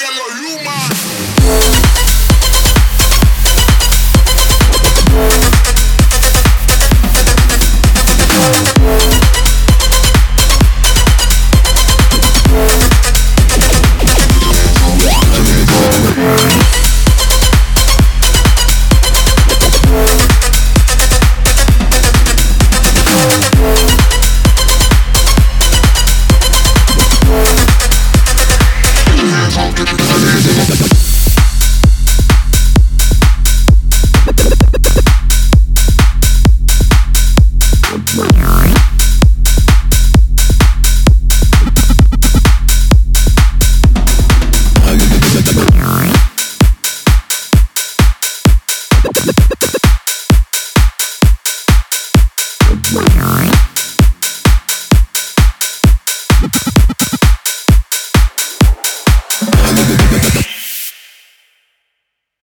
them no